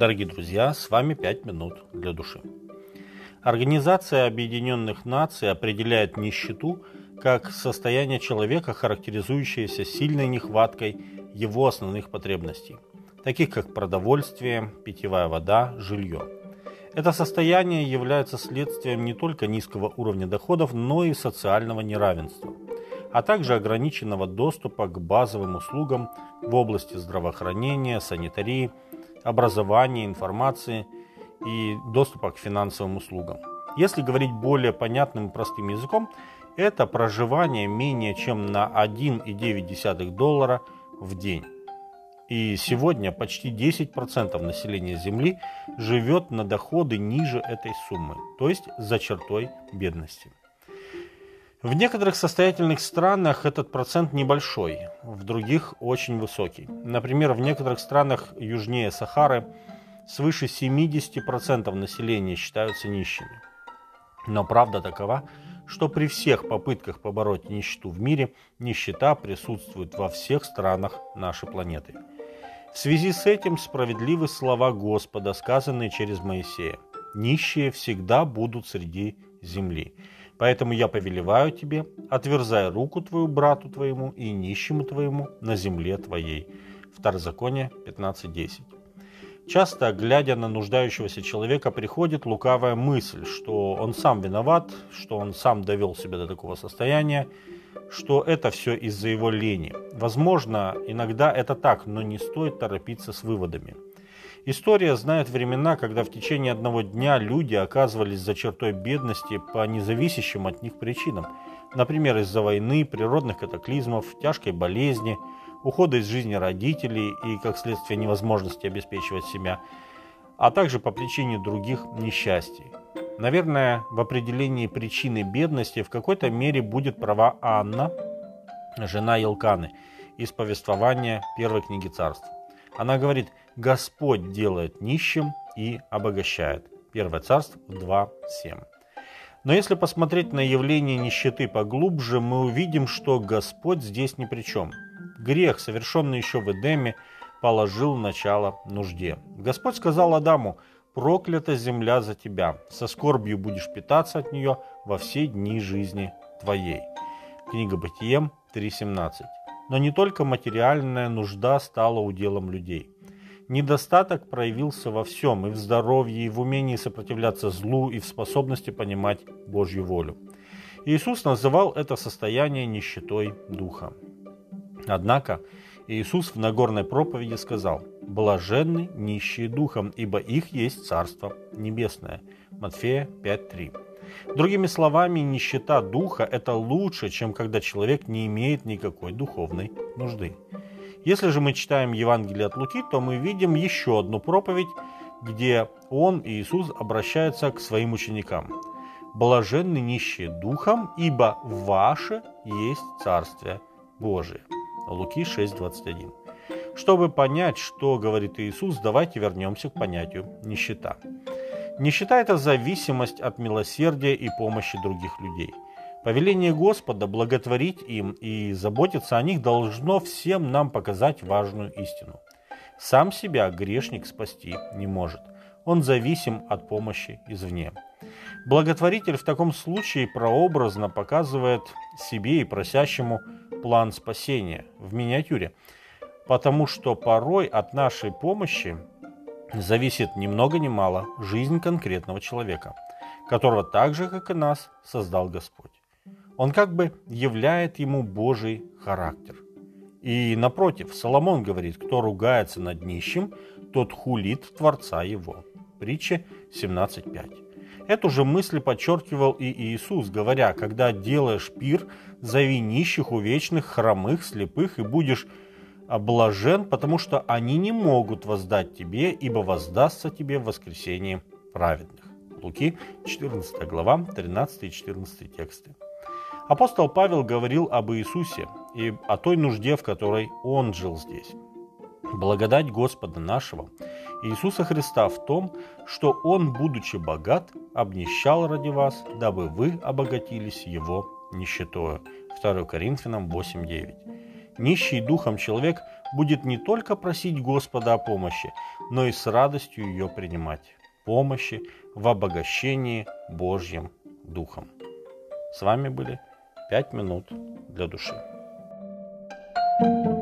Дорогие друзья, с вами «Пять минут для души». Организация Объединенных Наций определяет нищету как состояние человека, характеризующееся сильной нехваткой его основных потребностей, таких как продовольствие, питьевая вода, жилье. Это состояние является следствием не только низкого уровня доходов, но и социального неравенства, а также ограниченного доступа к базовым услугам в области здравоохранения, санитарии, образования, информации и доступа к финансовым услугам. Если говорить более понятным и простым языком, это проживание менее чем на 1,9 доллара в день. И сегодня почти 10% населения Земли живет на доходы ниже этой суммы, то есть за чертой бедности. В некоторых состоятельных странах этот процент небольшой, в других очень высокий. Например, в некоторых странах южнее Сахары свыше 70% населения считаются нищими. Но правда такова, что при всех попытках побороть нищету в мире, нищета присутствует во всех странах нашей планеты. В связи с этим справедливы слова Господа, сказанные через Моисея. «Нищие всегда будут среди земли». Поэтому я повелеваю тебе, отверзай руку твою брату твоему и нищему твоему на земле твоей. Второзаконие 15.10. Часто, глядя на нуждающегося человека, приходит лукавая мысль, что он сам виноват, что он сам довел себя до такого состояния, что это все из-за его лени. Возможно, иногда это так, но не стоит торопиться с выводами – История знает времена, когда в течение одного дня люди оказывались за чертой бедности по независящим от них причинам. Например, из-за войны, природных катаклизмов, тяжкой болезни, ухода из жизни родителей и, как следствие, невозможности обеспечивать себя, а также по причине других несчастий. Наверное, в определении причины бедности в какой-то мере будет права Анна, жена Елканы, из повествования первой книги царств. Она говорит, Господь делает нищим и обогащает. 1 Царство 2.7. Но если посмотреть на явление нищеты поглубже, мы увидим, что Господь здесь ни при чем. Грех, совершенный еще в Эдеме, положил начало нужде. Господь сказал Адаму, проклята земля за тебя, со скорбью будешь питаться от нее во все дни жизни твоей. Книга Бытием 3.17. Но не только материальная нужда стала уделом людей – Недостаток проявился во всем, и в здоровье, и в умении сопротивляться злу, и в способности понимать Божью волю. Иисус называл это состояние нищетой духа. Однако Иисус в Нагорной проповеди сказал «Блаженны нищие духом, ибо их есть Царство Небесное». Матфея 5.3. Другими словами, нищета духа – это лучше, чем когда человек не имеет никакой духовной нужды. Если же мы читаем Евангелие от Луки, то мы видим еще одну проповедь, где он, Иисус, обращается к своим ученикам. «Блаженны нищие духом, ибо ваше есть Царствие Божие». Луки 6:21. Чтобы понять, что говорит Иисус, давайте вернемся к понятию нищета. Нищета – это зависимость от милосердия и помощи других людей – Повеление Господа благотворить им и заботиться о них должно всем нам показать важную истину. Сам себя грешник спасти не может. Он зависим от помощи извне. Благотворитель в таком случае прообразно показывает себе и просящему план спасения в миниатюре, потому что порой от нашей помощи зависит ни много ни мало жизнь конкретного человека, которого так же, как и нас, создал Господь. Он как бы являет ему Божий характер. И напротив, Соломон говорит, кто ругается над нищим, тот хулит Творца его. Притча 17.5. Эту же мысль подчеркивал и Иисус, говоря, когда делаешь пир, зови нищих, увечных, хромых, слепых, и будешь облажен, потому что они не могут воздать тебе, ибо воздастся тебе в воскресенье праведных. Луки 14 глава, 13 и 14 тексты. Апостол Павел говорил об Иисусе и о той нужде, в которой Он жил здесь. Благодать Господа нашего, Иисуса Христа в том, что Он, будучи богат, обнищал ради вас, дабы вы обогатились Его нищетою. 2 Коринфянам 8.9. Нищий духом человек будет не только просить Господа о помощи, но и с радостью ее принимать. Помощи в обогащении Божьим Духом. С вами были «Пять минут для души». thank you